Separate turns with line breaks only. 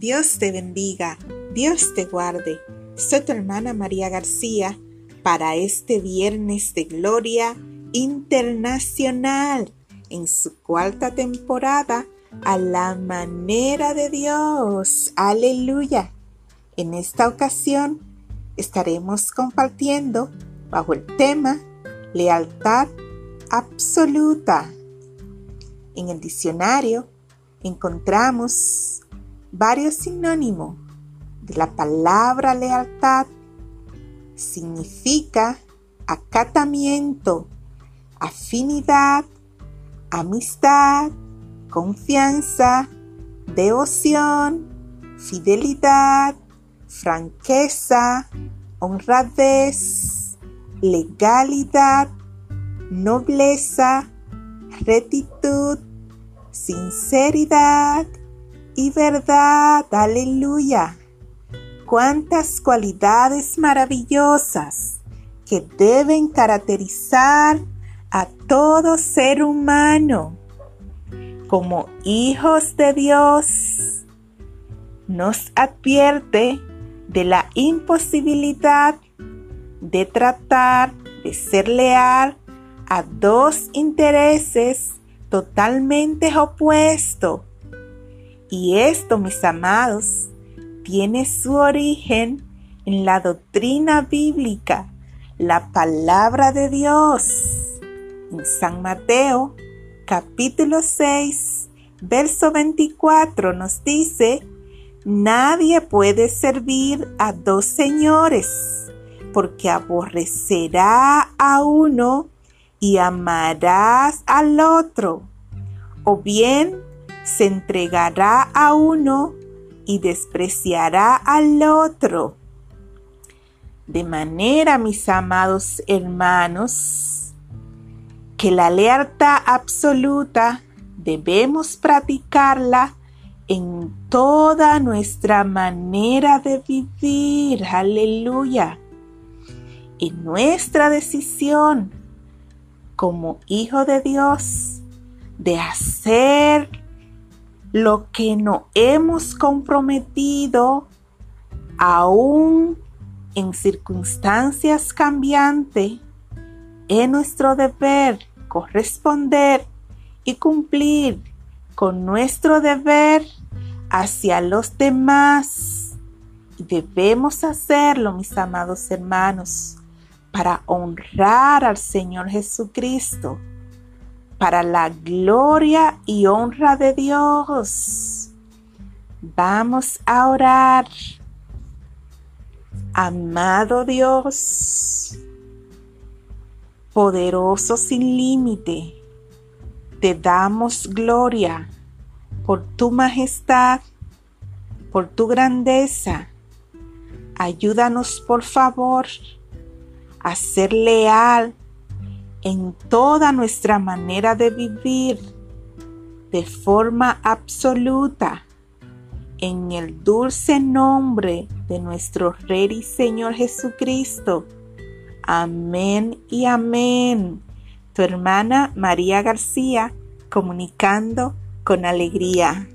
Dios te bendiga, Dios te guarde. Soy tu hermana María García para este viernes de Gloria Internacional en su cuarta temporada a la manera de Dios. Aleluya. En esta ocasión estaremos compartiendo bajo el tema lealtad absoluta. En el diccionario encontramos varios sinónimos de la palabra lealtad. Significa acatamiento, afinidad, amistad, confianza, devoción, fidelidad, franqueza, honradez, legalidad, nobleza, rectitud, sinceridad y verdad. Aleluya. Cuántas cualidades maravillosas que deben caracterizar a todo ser humano. Como hijos de Dios, nos advierte de la imposibilidad de tratar de ser leal a dos intereses totalmente opuestos. Y esto, mis amados, tiene su origen en la doctrina bíblica, la palabra de Dios. En San Mateo, capítulo 6, verso 24 nos dice, Nadie puede servir a dos señores, porque aborrecerá a uno y amarás al otro, o bien se entregará a uno y despreciará al otro. De manera, mis amados hermanos, que la lealtad absoluta debemos practicarla en toda nuestra manera de vivir. Aleluya. En nuestra decisión como hijo de Dios de hacer lo que no hemos comprometido aún en circunstancias cambiantes, es nuestro deber corresponder y cumplir con nuestro deber hacia los demás. Debemos hacerlo, mis amados hermanos, para honrar al Señor Jesucristo, para la gloria y honra de Dios. Vamos a orar. Amado Dios, poderoso sin límite, te damos gloria por tu majestad, por tu grandeza. Ayúdanos, por favor, a ser leal en toda nuestra manera de vivir de forma absoluta en el dulce nombre de nuestro Rey y Señor Jesucristo. Amén y amén. Tu hermana María García comunicando con alegría.